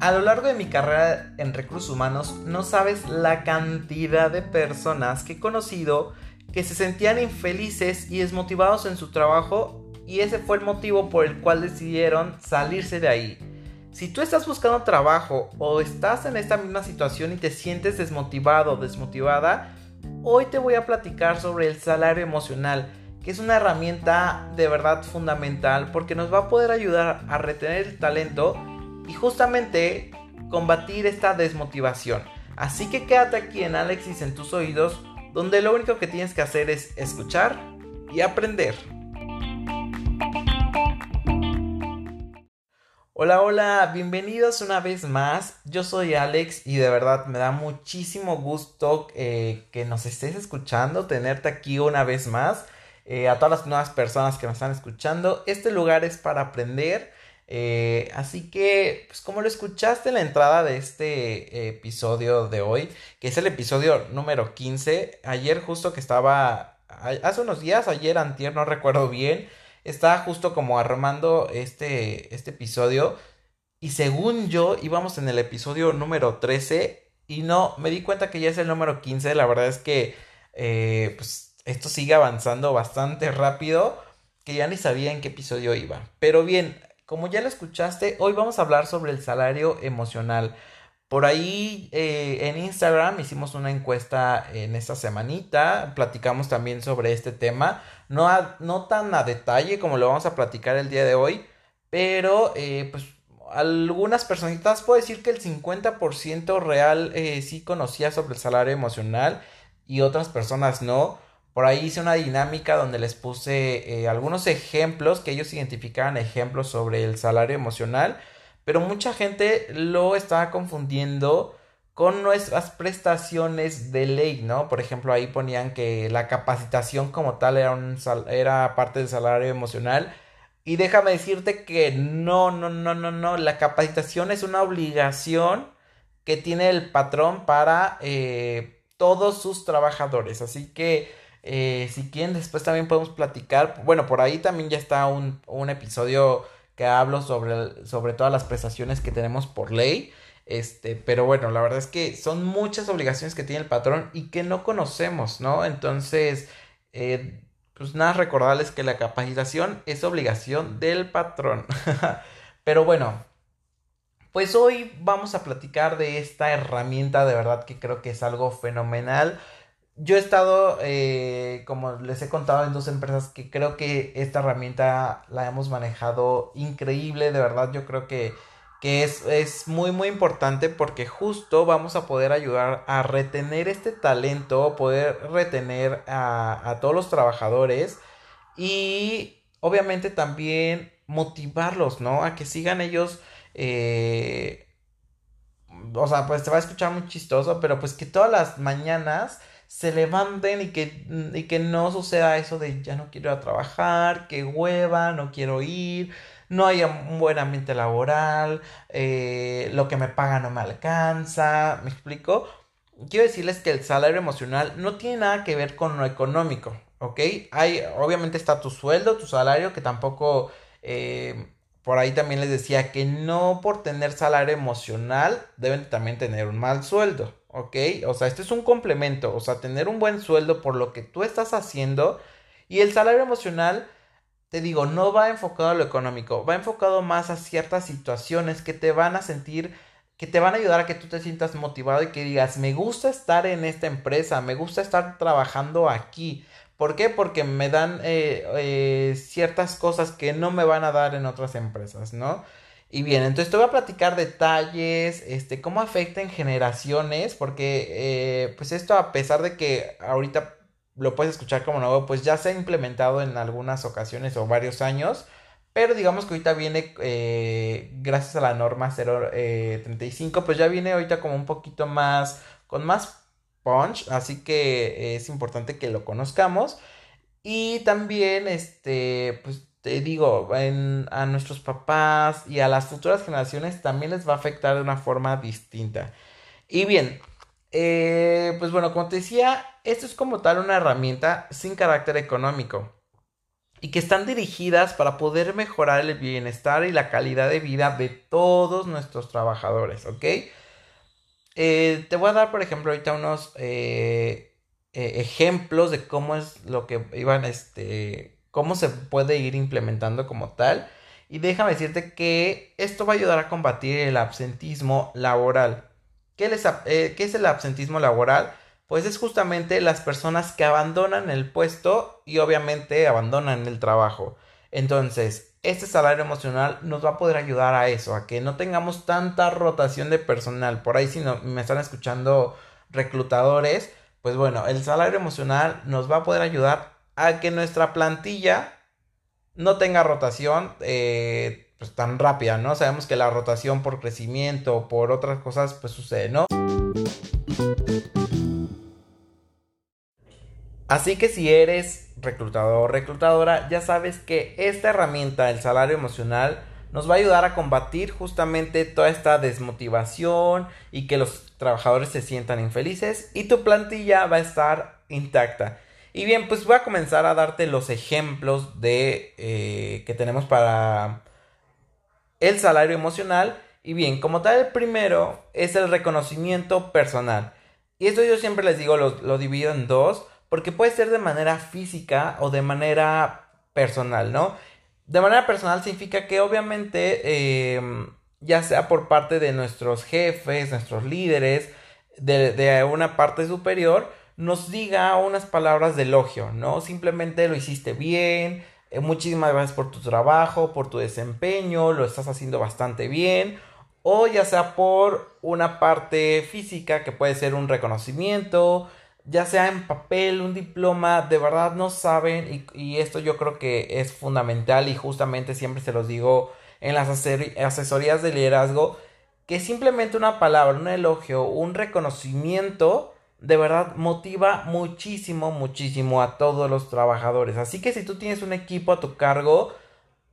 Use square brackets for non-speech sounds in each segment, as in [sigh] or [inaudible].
A lo largo de mi carrera en recursos humanos, no sabes la cantidad de personas que he conocido que se sentían infelices y desmotivados en su trabajo y ese fue el motivo por el cual decidieron salirse de ahí. Si tú estás buscando trabajo o estás en esta misma situación y te sientes desmotivado o desmotivada, hoy te voy a platicar sobre el salario emocional, que es una herramienta de verdad fundamental porque nos va a poder ayudar a retener el talento y justamente combatir esta desmotivación. Así que quédate aquí en Alexis en tus oídos, donde lo único que tienes que hacer es escuchar y aprender. Hola, hola, bienvenidos una vez más. Yo soy Alex y de verdad me da muchísimo gusto eh, que nos estés escuchando, tenerte aquí una vez más. Eh, a todas las nuevas personas que nos están escuchando, este lugar es para aprender eh, así que, pues como lo escuchaste en la entrada de este episodio de hoy, que es el episodio número 15, ayer justo que estaba, hace unos días, ayer antier, no recuerdo bien, estaba justo como armando este, este episodio y según yo íbamos en el episodio número 13 y no, me di cuenta que ya es el número 15, la verdad es que eh, pues esto sigue avanzando bastante rápido que ya ni sabía en qué episodio iba. Pero bien, como ya lo escuchaste, hoy vamos a hablar sobre el salario emocional. Por ahí eh, en Instagram hicimos una encuesta en esta semanita, platicamos también sobre este tema, no, no tan a detalle como lo vamos a platicar el día de hoy, pero eh, pues algunas personitas puedo decir que el 50% real eh, sí conocía sobre el salario emocional y otras personas no. Por ahí hice una dinámica donde les puse eh, algunos ejemplos que ellos identificaban ejemplos sobre el salario emocional, pero mucha gente lo estaba confundiendo con nuestras prestaciones de ley, ¿no? Por ejemplo, ahí ponían que la capacitación como tal era, un era parte del salario emocional. Y déjame decirte que no, no, no, no, no. La capacitación es una obligación que tiene el patrón para eh, todos sus trabajadores. Así que eh, si quieren, después también podemos platicar. Bueno, por ahí también ya está un, un episodio que hablo sobre, sobre todas las prestaciones que tenemos por ley. Este, pero bueno, la verdad es que son muchas obligaciones que tiene el patrón y que no conocemos, ¿no? Entonces, eh, pues nada, recordarles que la capacitación es obligación del patrón. [laughs] pero bueno, pues hoy vamos a platicar de esta herramienta de verdad que creo que es algo fenomenal yo he estado, eh, como les he contado, en dos empresas que creo que esta herramienta la hemos manejado increíble, de verdad yo creo que, que es, es, muy muy importante porque justo vamos a poder ayudar a retener este talento, poder retener a, a todos los trabajadores y obviamente también motivarlos, ¿no? A que sigan ellos... Eh, o sea, pues te va a escuchar muy chistoso, pero pues que todas las mañanas se levanten y que, y que no suceda eso de ya no quiero ir a trabajar, que hueva, no quiero ir, no haya un buen ambiente laboral, eh, lo que me paga no me alcanza, ¿me explico? Quiero decirles que el salario emocional no tiene nada que ver con lo económico, ¿ok? Hay, obviamente está tu sueldo, tu salario, que tampoco, eh, por ahí también les decía que no por tener salario emocional deben también tener un mal sueldo, ¿ok? O sea, este es un complemento, o sea, tener un buen sueldo por lo que tú estás haciendo y el salario emocional, te digo, no va enfocado a lo económico, va enfocado más a ciertas situaciones que te van a sentir, que te van a ayudar a que tú te sientas motivado y que digas, me gusta estar en esta empresa, me gusta estar trabajando aquí. ¿Por qué? Porque me dan eh, eh, ciertas cosas que no me van a dar en otras empresas, ¿no? Y bien, entonces te voy a platicar detalles, este, cómo afecta en generaciones, porque eh, pues esto a pesar de que ahorita lo puedes escuchar como nuevo, pues ya se ha implementado en algunas ocasiones o varios años, pero digamos que ahorita viene, eh, gracias a la norma 035, eh, pues ya viene ahorita como un poquito más, con más punch, así que es importante que lo conozcamos. Y también, este, pues te digo, a nuestros papás y a las futuras generaciones también les va a afectar de una forma distinta. Y bien, eh, pues bueno, como te decía, esto es como tal una herramienta sin carácter económico. y que están dirigidas para poder mejorar el bienestar y la calidad de vida de todos nuestros trabajadores, ¿ok? Eh, te voy a dar, por ejemplo, ahorita unos eh, ejemplos de cómo es lo que iban, este, cómo se puede ir implementando como tal. Y déjame decirte que esto va a ayudar a combatir el absentismo laboral. ¿Qué, ¿Qué, es el absentismo laboral? Pues es justamente las personas que abandonan el puesto y obviamente abandonan el trabajo. Entonces, este salario emocional nos va a poder ayudar a eso, a que no tengamos tanta rotación de personal. Por ahí si no, me están escuchando reclutadores, pues bueno, el salario emocional nos va a poder ayudar a que nuestra plantilla no tenga rotación eh, pues tan rápida, ¿no? Sabemos que la rotación por crecimiento o por otras cosas pues sucede, ¿no? Así que si eres reclutador o reclutadora, ya sabes que esta herramienta, el salario emocional, nos va a ayudar a combatir justamente toda esta desmotivación y que los trabajadores se sientan infelices y tu plantilla va a estar intacta. Y bien, pues voy a comenzar a darte los ejemplos de eh, que tenemos para el salario emocional. Y bien, como tal, el primero es el reconocimiento personal. Y esto yo siempre les digo, lo, divido en dos porque puede ser de manera física o de manera personal, ¿no? De manera personal significa que obviamente, em, ya sea por parte de nuestros jefes, nuestros líderes, de, una parte superior, nos diga unas palabras de elogio, ¿no? Simplemente lo hiciste bien, eh, muchísimas gracias por tu trabajo, por tu desempeño, lo estás haciendo bastante bien, o ya sea por una parte física que puede ser un reconocimiento, ya sea en papel, un diploma, de verdad no saben y, esto yo creo que es fundamental y justamente siempre se los digo en las asesorías de liderazgo, que simplemente una palabra, un elogio, un reconocimiento, de verdad motiva muchísimo, muchísimo a todos los trabajadores. Así que si tú tienes un equipo a tu cargo,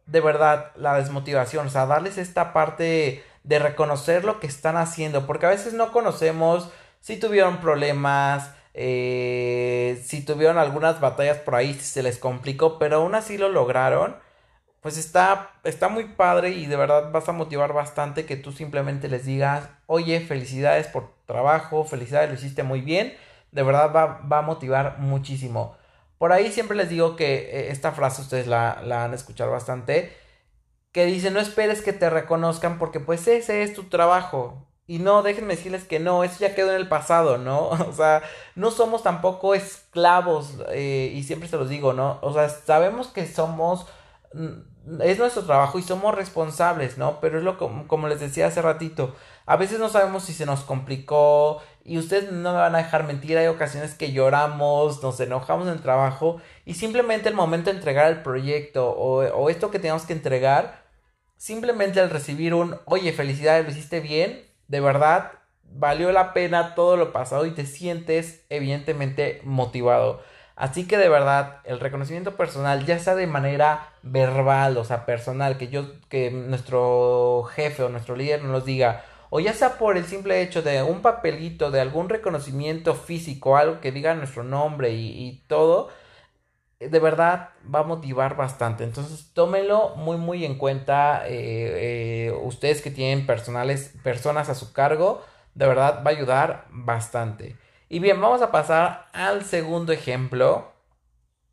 de verdad, la desmotivación, o sea, darles esta parte de reconocer lo que están haciendo, porque a veces no conocemos si tuvieron problemas, eh, si tuvieron algunas batallas por ahí, se les complicó, pero aún así lo lograron. Pues está, está muy padre y de verdad vas a motivar bastante que tú simplemente les digas, oye, felicidades por tu trabajo, felicidades, lo hiciste muy bien. De verdad va, va a motivar muchísimo. Por ahí siempre les digo que eh, esta frase ustedes la, la han escuchado bastante. Que dice, no esperes que te reconozcan porque pues ese es tu trabajo. Y no, déjenme decirles que no, eso ya quedó en el pasado, ¿no? [laughs] O sea, no somos tampoco esclavos, eh, y siempre se los digo, ¿no? O sea, sabemos que somos, mm, es nuestro trabajo y somos responsables, ¿no? Pero es lo como, como les decía hace ratito, a veces no sabemos si se nos complicó, y ustedes no me van a dejar mentir, hay ocasiones que lloramos, nos enojamos en el trabajo, y simplemente el momento de entregar el proyecto o, o esto que tenemos que entregar, simplemente al recibir un, oye, felicidades, lo hiciste bien, de verdad valió la pena todo lo pasado y te sientes evidentemente motivado. Así que de verdad, el reconocimiento personal, ya sea de manera verbal, o sea, personal, que yo, que nuestro jefe o nuestro líder nos diga, o ya sea por el simple hecho de un papelito, de algún reconocimiento físico, algo que diga nuestro nombre y, todo, de verdad va a motivar bastante. Entonces, tómelo muy, muy en cuenta. Eh, eh, ustedes que tienen personales, personas a su cargo, de verdad va a ayudar bastante. Y bien, vamos a pasar al segundo ejemplo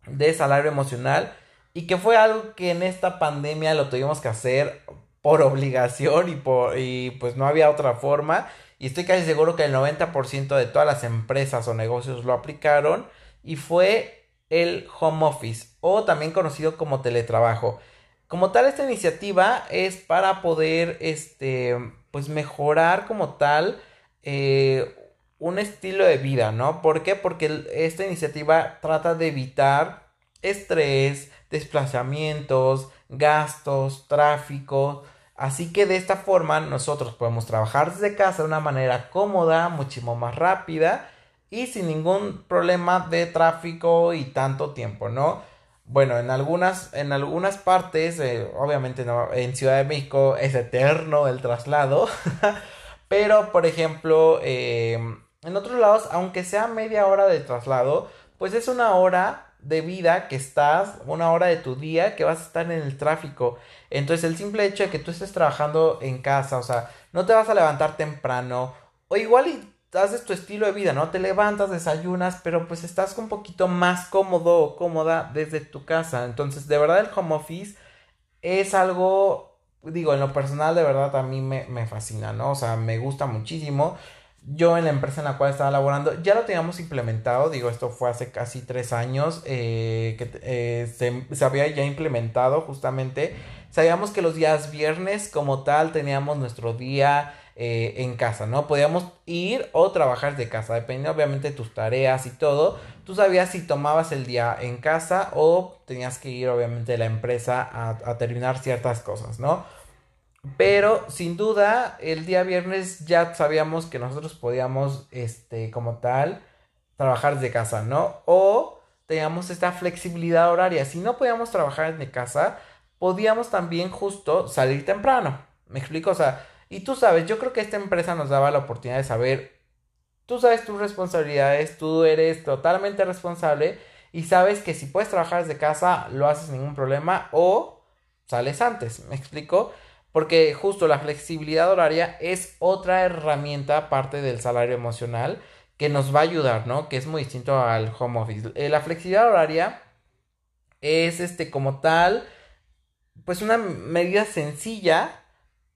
de salario emocional. Y que fue algo que en esta pandemia lo tuvimos que hacer por obligación y, por, y pues no había otra forma. Y estoy casi seguro que el 90% de todas las empresas o negocios lo aplicaron. Y fue el home office o también conocido como teletrabajo. Como tal, esta iniciativa es para poder, este, pues mejorar como tal eh, un estilo de vida, ¿no? ¿Por qué? Porque esta iniciativa trata de evitar estrés, desplazamientos, gastos, tráfico. Así que de esta forma nosotros podemos trabajar desde casa de una manera cómoda, muchísimo más rápida y sin ningún problema de tráfico y tanto tiempo, ¿no? Bueno, en algunas, en algunas partes, eh, obviamente en Ciudad de México es eterno el traslado, [laughs] pero por ejemplo, eh, en otros lados, aunque sea media hora de traslado, pues es una hora de vida que estás, una hora de tu día que vas a estar en el tráfico. Entonces el simple hecho de que tú estés trabajando en casa, o sea, no te vas a levantar temprano, o igual y haces tu estilo de vida, ¿no? Te levantas, desayunas, pero pues estás un poquito más cómodo o cómoda desde tu casa. Entonces, de verdad el home office es algo, digo, en lo personal, de verdad a mí me, me fascina, ¿no? O sea, me gusta muchísimo. Yo en la empresa en la cual estaba laborando ya lo teníamos implementado, digo, esto fue hace casi tres años eh, que eh, se, se, había ya implementado justamente. Sabíamos que los días viernes como tal teníamos nuestro día eh, en casa, ¿no? Podíamos ir o trabajar de casa, dependiendo obviamente de tus tareas y todo. Tú sabías si tomabas el día en casa o tenías que ir obviamente a la empresa a, a terminar ciertas cosas, ¿no? Pero sin duda, el día viernes ya sabíamos que nosotros podíamos, este, como tal, trabajar desde casa, ¿no? O teníamos esta flexibilidad horaria. Si no podíamos trabajar desde casa, podíamos también justo salir temprano. ¿Me explico? O sea, y tú sabes, yo creo que esta empresa nos daba la oportunidad de saber, tú sabes tus responsabilidades, tú eres totalmente responsable y sabes que si puedes trabajar desde casa, lo haces sin ningún problema o sales antes. ¿Me explico? Porque justo la flexibilidad horaria es otra herramienta aparte del salario emocional que nos va a ayudar, ¿no? Que es muy distinto al home office. Eh, la flexibilidad horaria es este como tal, pues una medida sencilla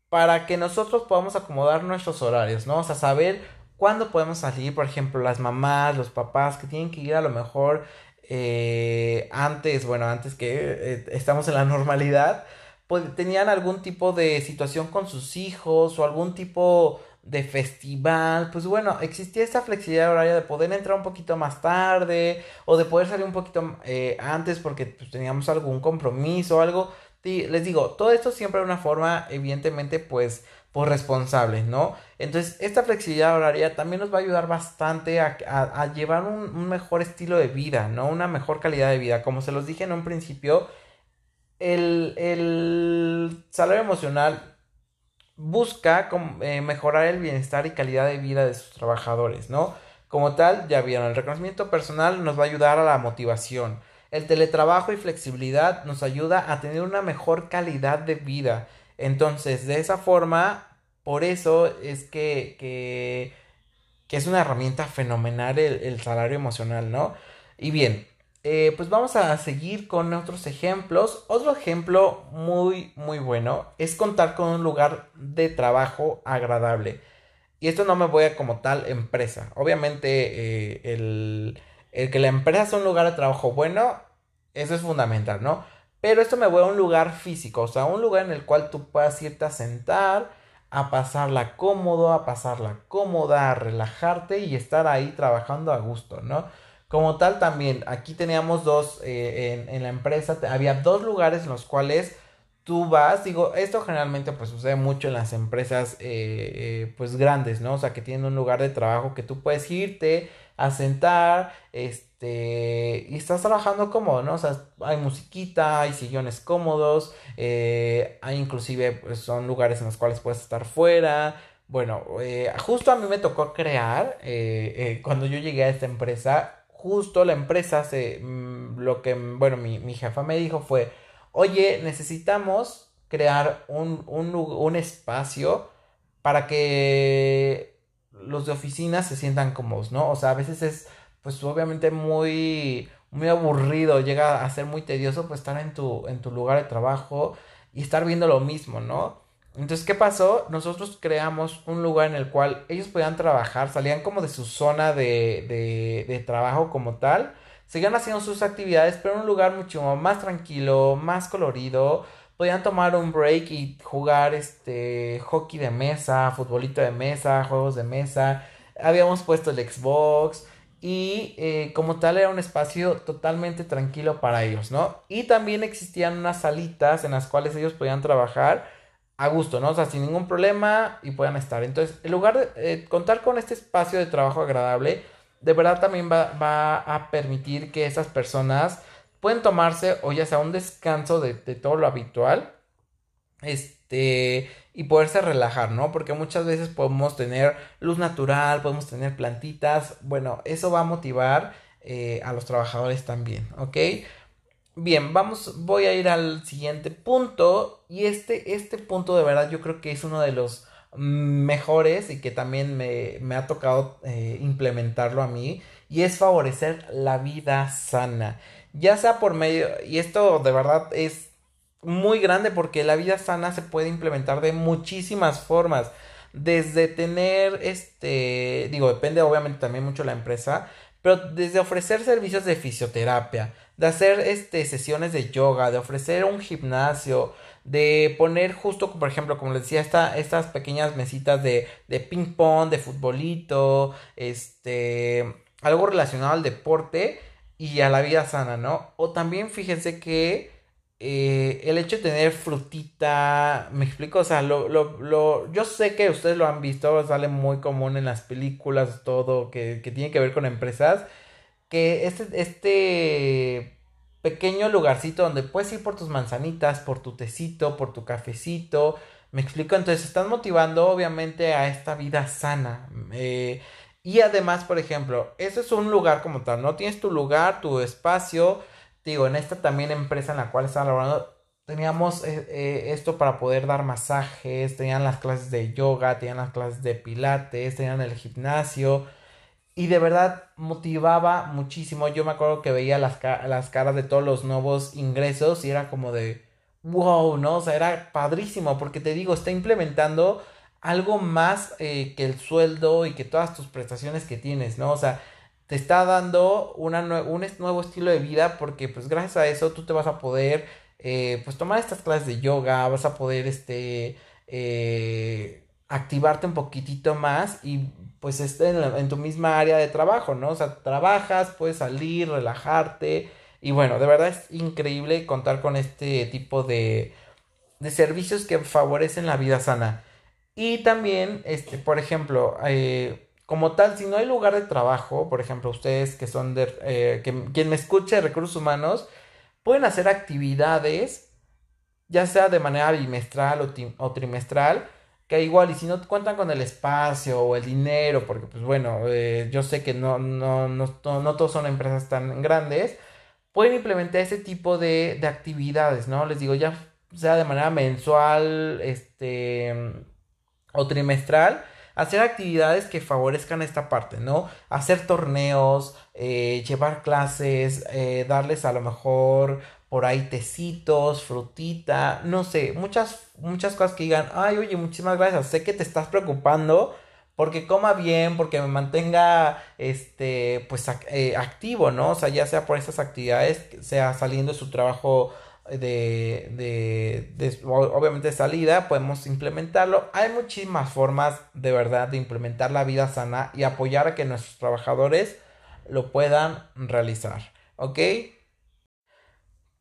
para que nosotros podamos acomodar nuestros horarios, ¿no? O sea, saber cuándo podemos salir, por ejemplo, las mamás, los papás que tienen que ir a lo mejor eh, antes, bueno, antes que eh, estamos en la normalidad pues, tenían algún tipo de situación con sus hijos o algún tipo de festival, pues bueno, existía esta flexibilidad horaria de poder entrar un poquito más tarde o de poder salir un poquito eh, antes porque pues, teníamos algún compromiso o algo. les digo, todo esto siempre de una forma, evidentemente, pues, por responsable, ¿no? Entonces, esta flexibilidad horaria también nos va a ayudar bastante a, a, llevar un, mejor estilo de vida, ¿no? Una mejor calidad de vida. Como se los dije en un principio, el, el salario emocional busca eh, mejorar el bienestar y calidad de vida de sus trabajadores, ¿no? Como tal, ya vieron, el reconocimiento personal nos va a ayudar a la motivación. El teletrabajo y flexibilidad nos ayuda a tener una mejor calidad de vida. Entonces, de esa forma, por eso es que, que, que es una herramienta fenomenal el, el salario emocional, ¿no? Y bien, eh, pues vamos a seguir con otros ejemplos. Otro ejemplo muy, muy bueno es contar con un lugar de trabajo agradable. Y esto no me voy a como tal empresa. Obviamente eh, el, el, que la empresa sea un lugar de trabajo bueno, eso es fundamental, ¿no? Pero esto me voy a un lugar físico, o sea, un lugar en el cual tú puedas irte a sentar, a pasarla cómodo, a pasarla cómoda, a relajarte y estar ahí trabajando a gusto, ¿no? Como tal, también aquí teníamos dos, eh, en, la empresa, había dos lugares en los cuales tú vas, digo, esto generalmente pues sucede mucho en las empresas eh, eh, pues grandes, ¿no? O sea, que tienen un lugar de trabajo que tú puedes irte a sentar, este, y estás trabajando cómodo, ¿no? O sea, hay musiquita, hay sillones cómodos, hay inclusive pues, son lugares en los cuales puedes estar fuera. Bueno, justo a mí me tocó crear, cuando yo llegué a esta empresa, justo la empresa se, mm, lo que, bueno, mi, jefa me dijo fue, oye, necesitamos crear un, un, espacio para que los de oficina se sientan cómodos, ¿no? O sea, a veces es, pues obviamente muy, muy aburrido, llega a ser muy tedioso, pues estar en tu, en tu lugar de trabajo y estar viendo lo mismo, ¿no? Entonces, ¿qué pasó? Nosotros creamos un lugar en el cual ellos podían trabajar, salían como de su zona de, de, trabajo como tal, seguían haciendo sus actividades, pero en un lugar mucho más tranquilo, más colorido, podían tomar un break y jugar este hockey de mesa, futbolito de mesa, juegos de mesa, habíamos puesto el Xbox y eh, como tal era un espacio totalmente tranquilo para ellos, ¿no? Y también existían unas salitas en las cuales ellos podían trabajar a gusto, ¿no? O sea, sin ningún problema y puedan estar. Entonces, en lugar de eh, contar con este espacio de trabajo agradable, de verdad también va, va, a permitir que esas personas pueden tomarse o ya sea un descanso de, de todo lo habitual, este, y poderse relajar, ¿no? Porque muchas veces podemos tener luz natural, podemos tener plantitas, bueno, eso va a motivar eh, a los trabajadores también, ¿ok? Bien, vamos, voy a ir al siguiente punto. Y este, este punto de verdad yo creo que es uno de los mejores y que también me, me ha tocado eh, implementarlo a mí y es favorecer la vida sana, ya sea por medio, y esto de verdad es muy grande porque la vida sana se puede implementar de muchísimas formas. Desde tener este, digo, depende obviamente también mucho la empresa, pero desde ofrecer servicios de fisioterapia, de hacer este sesiones de yoga, de ofrecer un gimnasio, de poner justo, por ejemplo, como les decía, esta, estas pequeñas mesitas de, de ping pong, de futbolito, este, algo relacionado al deporte y a la vida sana, ¿no? O también fíjense que eh, el hecho de tener frutita, me explico, o sea, lo, lo, lo, yo sé que ustedes lo han visto, sale muy común en las películas, todo, que, que tiene que ver con empresas, que este, este pequeño lugarcito donde puedes ir por tus manzanitas, por tu tecito, por tu cafecito, me explico, entonces están motivando obviamente a esta vida sana. Eh, y además, por ejemplo, eso es un lugar como tal, ¿no? Tienes tu lugar, tu espacio, digo, en esta también empresa en la cual estaba laborando, teníamos eh, eh, esto para poder dar masajes, tenían las clases de yoga, tenían las clases de pilates, tenían el gimnasio. Y de verdad motivaba muchísimo. Yo me acuerdo que veía las, las caras de todos los nuevos ingresos y era como de wow, ¿no? O sea, era padrísimo porque te digo, está implementando algo más eh, que el sueldo y que todas tus prestaciones que tienes, ¿no? O sea, te está dando una un nuevo estilo de vida porque pues gracias a eso tú te vas a poder eh, pues tomar estas clases de yoga, vas a poder este eh, activarte un poquitito más y pues esté en, tu misma área de trabajo, ¿no? O sea, trabajas, puedes salir, relajarte y bueno, de verdad es increíble contar con este tipo de, de servicios que favorecen la vida sana. Y también, este, por ejemplo, eh, como tal, si no hay lugar de trabajo, por ejemplo, ustedes que son de, eh, que, quien me escuche de recursos humanos, pueden hacer actividades, ya sea de manera bimestral o, trimestral, que igual, y si no cuentan con el espacio o el dinero, porque pues bueno, eh, yo sé que no, no, no, no, todos son empresas tan grandes, pueden implementar ese tipo de, de actividades, ¿no? Les digo, ya sea de manera mensual, este, o trimestral, hacer actividades que favorezcan esta parte, ¿no? Hacer torneos, eh, llevar clases, eh, darles a lo mejor por ahí tecitos, frutita, no sé, muchas, muchas cosas que digan, ay, oye, muchísimas gracias, sé que te estás preocupando porque coma bien, porque me mantenga, este, pues, eh, activo, ¿no? O sea, ya sea por esas actividades, sea saliendo de su trabajo de, de, de, obviamente salida, podemos implementarlo. Hay muchísimas formas de verdad de implementar la vida sana y apoyar a que nuestros trabajadores lo puedan realizar. ¿Ok?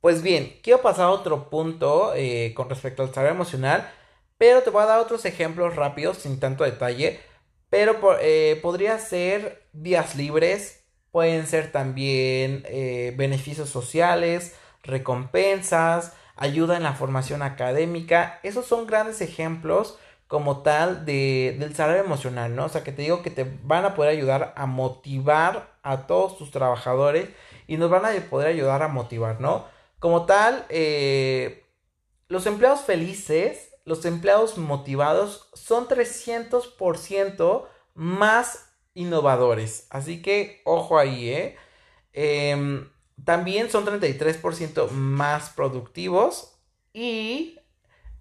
Pues bien, quiero pasar a otro punto eh, con respecto al salario emocional, pero te voy a dar otros ejemplos rápidos, sin tanto detalle. Pero eh, podría ser días libres, pueden ser también eh, beneficios sociales, recompensas, ayuda en la formación académica. Esos son grandes ejemplos como tal de, del salario emocional, ¿no? O sea, que te digo que te van a poder ayudar a motivar a todos tus trabajadores y nos van a poder ayudar a motivar, ¿no? Como tal, eh, los empleados felices, los empleados motivados son 300% más innovadores. Así que ojo ahí, ¿eh? eh también son 33% más productivos y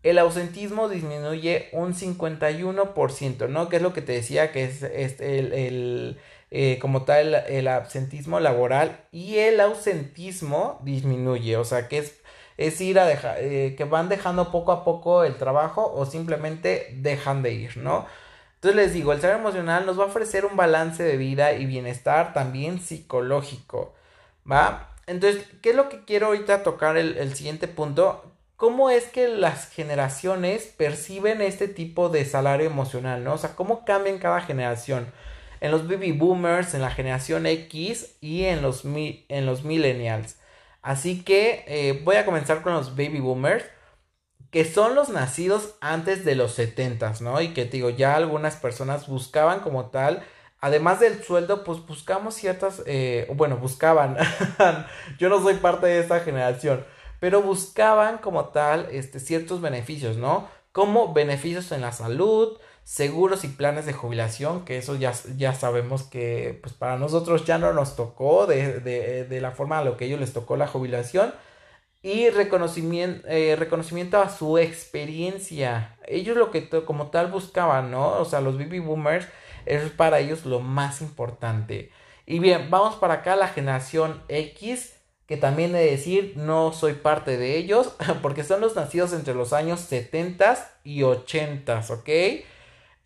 el ausentismo disminuye un 51%, ¿no? Que es lo que te decía que es, el, eh, como tal el absentismo laboral y el ausentismo disminuye, o sea que es, es ir a dejar, eh, que van dejando poco a poco el trabajo o simplemente dejan de ir, ¿no? Entonces les digo, el salario emocional nos va a ofrecer un balance de vida y bienestar también psicológico. ¿va? Entonces, ¿qué es lo que quiero ahorita tocar el, siguiente punto? ¿Cómo es que las generaciones perciben este tipo de salario emocional, no? O sea, ¿cómo cambian cada generación? En los baby boomers, en la generación X y en los, en los millennials. Así que eh, voy a comenzar con los baby boomers, que son los nacidos antes de los 70, ¿no? Y que digo, ya algunas personas buscaban como tal además del sueldo, pues buscamos ciertas, eh, bueno, buscaban, [laughs] yo no soy parte de esta generación, pero buscaban como tal este, ciertos beneficios, ¿no? Como beneficios en la salud, seguros y planes de jubilación, que eso ya, ya sabemos que pues para nosotros ya no nos tocó de, de, de la forma a lo que a ellos les tocó la jubilación y reconocimiento, eh, reconocimiento a su experiencia. Ellos lo que como tal buscaban, ¿no? O sea, los baby boomers es para ellos lo más importante. Y bien, vamos para acá la generación X, que también he de decir, no soy parte de ellos, [laughs] porque son los nacidos entre los años 70 y 80, ¿ok?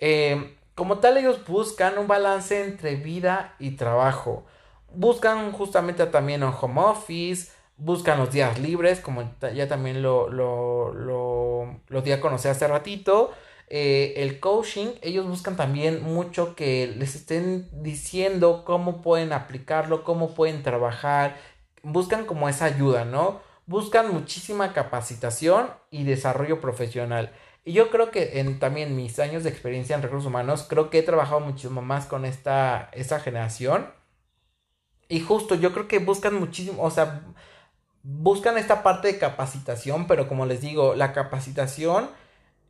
Eh, como tal, ellos buscan un balance entre vida y trabajo. Buscan justamente también un home office, buscan los días libres, como ya también lo, lo, lo, lo a conocer hace ratito. Eh, el coaching, ellos buscan también mucho que les estén diciendo cómo pueden aplicarlo, cómo pueden trabajar, buscan como esa ayuda, ¿no? Buscan muchísima capacitación y desarrollo profesional. Y yo creo que en también mis años de experiencia en recursos humanos, creo que he trabajado muchísimo más con esta, esta generación. Y justo yo creo que buscan muchísimo, o sea, buscan esta parte de capacitación, pero como les digo, la capacitación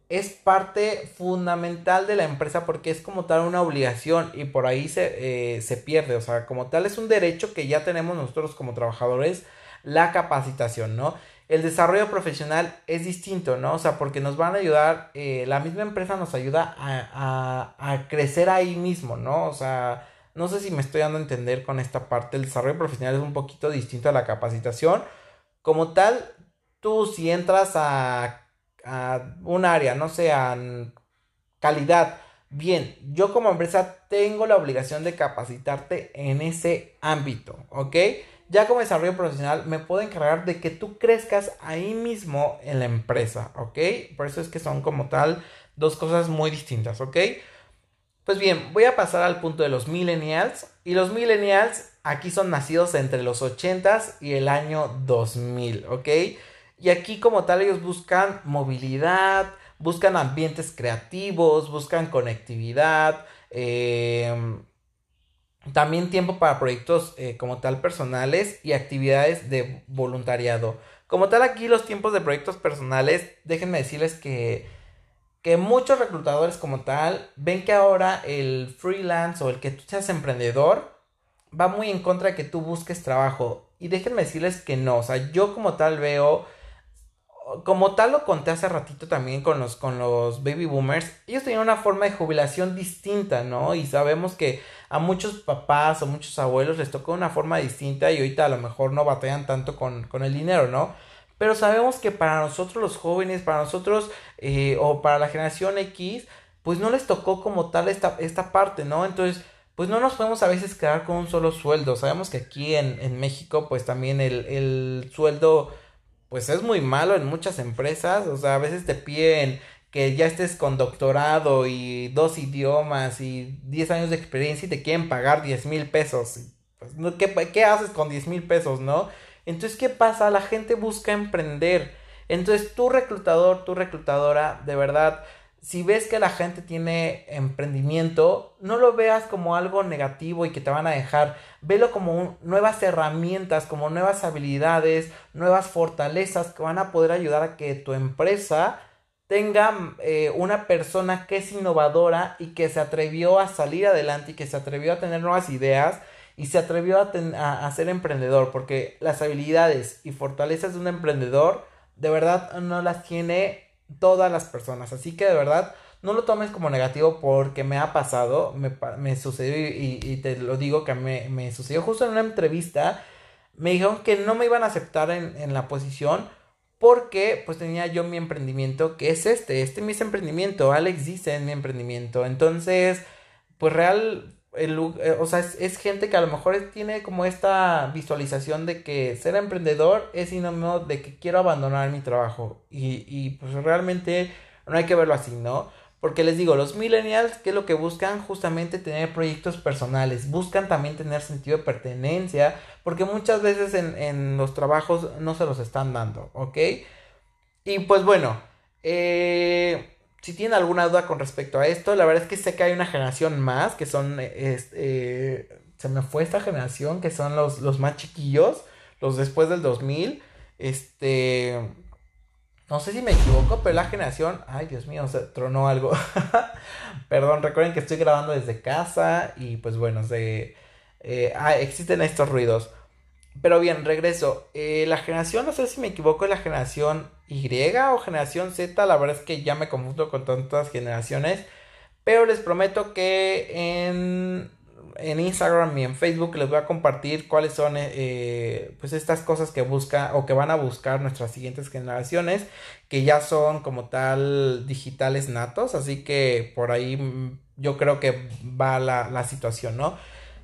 es parte fundamental de la empresa porque es como tal una obligación y por ahí se, eh, se pierde, o sea, como tal es un derecho que ya tenemos nosotros como trabajadores, la capacitación, ¿no? El desarrollo profesional es distinto, ¿no? O sea, porque nos van a ayudar, eh, la misma empresa nos ayuda a, a, a crecer ahí mismo, ¿no? O sea, no sé si me estoy dando a entender con esta parte, el desarrollo profesional es un poquito distinto a la capacitación, como tal, tú si entras a, un área, no sé, a calidad, bien, yo como empresa tengo la obligación de capacitarte en ese ámbito, ¿ok? Ya como desarrollo profesional me puedo encargar de que tú crezcas ahí mismo en la empresa, ¿ok? Por eso es que son como tal dos cosas muy distintas, ¿ok? Pues bien, voy a pasar al punto de los millennials. Y los millennials aquí son nacidos entre los 80s y el año 2000, ¿ok? Y aquí como tal ellos buscan movilidad, buscan ambientes creativos, buscan conectividad, em, también tiempo para proyectos eh, como tal personales y actividades de voluntariado. Como tal aquí los tiempos de proyectos personales, déjenme decirles que, que muchos reclutadores como tal ven que ahora el freelance o el que tú seas emprendedor va muy en contra de que tú busques trabajo. Y déjenme decirles que no, o sea, yo como tal veo, como tal lo conté hace ratito también con los, con los baby boomers, ellos tenían una forma de jubilación distinta, ¿no? Y sabemos que a muchos papás o muchos abuelos les tocó una forma distinta y ahorita a lo mejor no batallan tanto con, con el dinero, ¿no? Pero sabemos que para nosotros los jóvenes, para nosotros eh, o para la generación X, pues no les tocó como tal esta, esta parte, ¿no? Entonces, pues no nos podemos a veces quedar con un solo sueldo. Sabemos que aquí en, México pues también el, sueldo pues es muy malo en muchas empresas. O sea, a veces te piden que ya estés con doctorado y dos idiomas y 10 años de experiencia y te quieren pagar 10 mil pesos. Pues, ¿qué, ¿Qué haces con 10 mil pesos, no? Entonces, ¿qué pasa? La gente busca emprender. Entonces, tu reclutador, tu reclutadora, de verdad, si ves que la gente tiene emprendimiento, no lo veas como algo negativo y que te van a dejar, velo como nuevas herramientas, como nuevas habilidades, nuevas fortalezas que van a poder ayudar a que tu empresa tenga eh, una persona que es innovadora y que se atrevió a salir adelante y que se atrevió a tener nuevas ideas y se atrevió a, a ser emprendedor, porque las habilidades y fortalezas de un emprendedor de verdad no las tiene todas las personas. Así que de verdad, no lo tomes como negativo porque me ha pasado, me, sucedió y, te lo digo que me, me, sucedió justo en una entrevista. Me dijeron que no me iban a aceptar en, en, la posición porque pues tenía yo mi emprendimiento que es este, este es mi emprendimiento, Alex dice en mi emprendimiento. Entonces, pues real el, eh, o sea, es, gente que a lo mejor tiene como esta visualización de que ser emprendedor es sinónimo de que quiero abandonar mi trabajo. Y, y pues realmente no hay que verlo así, ¿no? Porque les digo, los millennials, ¿qué es lo que buscan? Justamente tener proyectos personales, buscan también tener sentido de pertenencia, porque muchas veces en, en los trabajos no se los están dando, ¿ok? Y pues bueno, eh, si tienen alguna duda con respecto a esto, la verdad es que sé que hay una generación más, que son, este, se me fue esta generación, que son los, los más chiquillos, los después del 2000, este, no sé si me equivoco, pero la generación, ay Dios mío, se tronó algo, [laughs] perdón, recuerden que estoy grabando desde casa y pues bueno, se, eh, ah, existen estos ruidos. Pero bien, regreso. Eh, la generación, no sé si me equivoco, es la generación Y o generación Z. La verdad es que ya me confundo con tantas generaciones. Pero les prometo que en, en Instagram y en Facebook les voy a compartir cuáles son eh, pues estas cosas que busca o que van a buscar nuestras siguientes generaciones. Que ya son como tal digitales natos. Así que por ahí yo creo que va la, la situación, ¿no?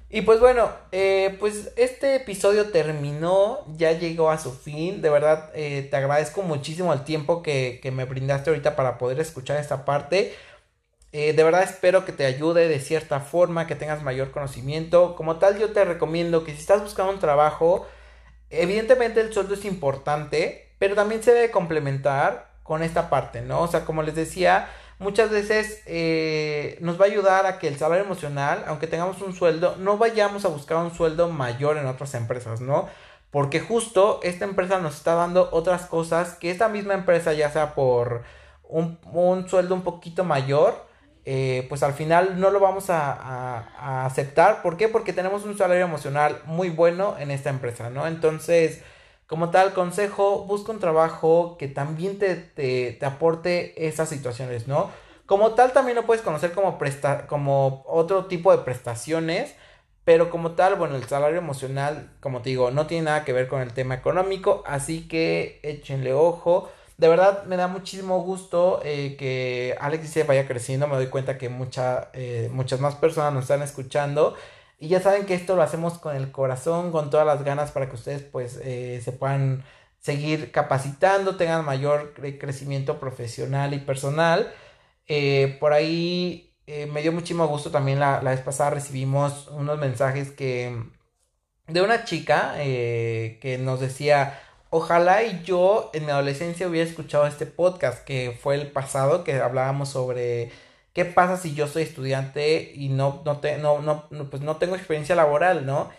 Y pues bueno, eh, pues este episodio terminó, ya llegó a su fin. De verdad, eh, te agradezco muchísimo el tiempo que, me brindaste ahorita para poder escuchar esta parte. Eh, de verdad espero que te ayude de cierta forma, que tengas mayor conocimiento. Como tal, yo te recomiendo que si estás buscando un trabajo, evidentemente el sueldo es importante, pero también se debe complementar con esta parte, ¿no? O sea, como les decía, muchas veces eh, nos va a ayudar a que el salario emocional, aunque tengamos un sueldo, no vayamos a buscar un sueldo mayor en otras empresas, ¿no? Porque justo esta empresa nos está dando otras cosas que esta misma empresa, ya sea por un, sueldo un poquito mayor, eh, pues al final no lo vamos a, a, aceptar. ¿Por qué? Porque tenemos un salario emocional muy bueno en esta empresa, ¿no? Entonces, como tal consejo, busca un trabajo que también te, te, aporte esas situaciones, ¿no? Como tal también lo puedes conocer como, presta como otro tipo de prestaciones, pero como tal, bueno, el salario emocional, como te digo, no tiene nada que ver con el tema económico, así que échenle ojo. De verdad me da muchísimo gusto eh, que Alex se vaya creciendo, me doy cuenta que mucha, eh, muchas más personas nos están escuchando y ya saben que esto lo hacemos con el corazón, con todas las ganas para que ustedes pues eh, se puedan seguir capacitando, tengan mayor crecimiento profesional y personal. Eh, por ahí eh, me dio muchísimo gusto también la, la, vez pasada recibimos unos mensajes que de una chica que nos decía, ojalá y yo en mi adolescencia hubiera escuchado este podcast que fue el pasado, que hablábamos sobre ¿Qué pasa si yo soy estudiante y no, no, te, no, no, pues no tengo experiencia laboral, ¿no?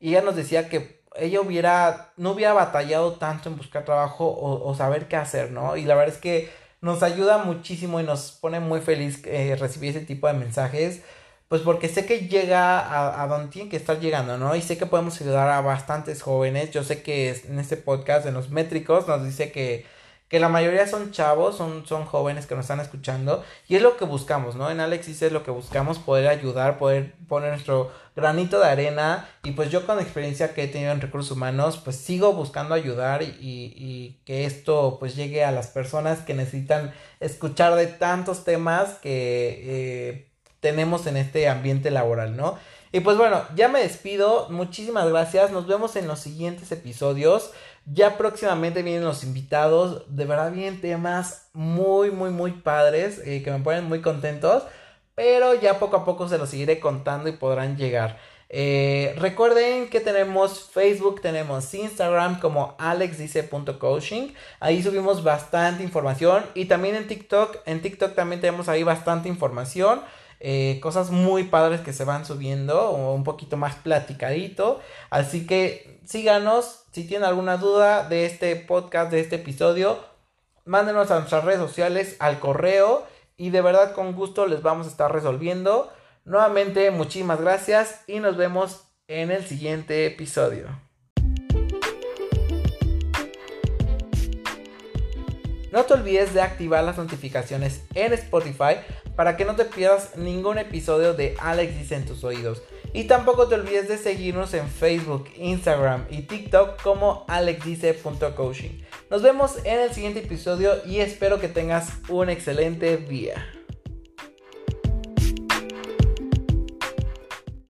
Y ella nos decía que ella hubiera, no hubiera batallado tanto en buscar trabajo o, saber qué hacer, ¿no? Y la verdad es que nos ayuda muchísimo y nos pone muy feliz eh, recibir ese tipo de mensajes, pues porque sé que llega a, a, donde tiene que estar llegando, ¿no? Y sé que podemos ayudar a bastantes jóvenes. Yo sé que en este podcast, en los métricos, nos dice que que la mayoría son chavos, son, son jóvenes que nos están escuchando y es lo que buscamos, ¿no? En Alexis es lo que buscamos, poder ayudar, poder poner nuestro granito de arena y pues yo con la experiencia que he tenido en recursos humanos pues sigo buscando ayudar y, y que esto pues llegue a las personas que necesitan escuchar de tantos temas que eh, tenemos en este ambiente laboral, ¿no? Y pues bueno, ya me despido, muchísimas gracias, nos vemos en los siguientes episodios. Ya próximamente vienen los invitados, de verdad vienen temas muy, muy, muy padres, eh, que me ponen muy contentos, pero ya poco a poco se los seguiré contando y podrán llegar. Eh, recuerden que tenemos Facebook, tenemos Instagram como alexdice.coaching. Ahí subimos bastante información. Y también en TikTok. En TikTok también tenemos ahí bastante información. Eh, cosas muy padres que se van subiendo. Un poquito más platicadito. Así que síganos. Si tienen alguna duda de este podcast, de este episodio, mándenos a nuestras redes sociales, al correo y de verdad con gusto les vamos a estar resolviendo. Nuevamente, muchísimas gracias y nos vemos en el siguiente episodio. No te olvides de activar las notificaciones en Spotify para que no te pierdas ningún episodio de Alex dice en tus oídos. Y tampoco te olvides de seguirnos en Facebook, Instagram y TikTok como alexdice.coaching. Nos vemos en el siguiente episodio y espero que tengas un excelente día.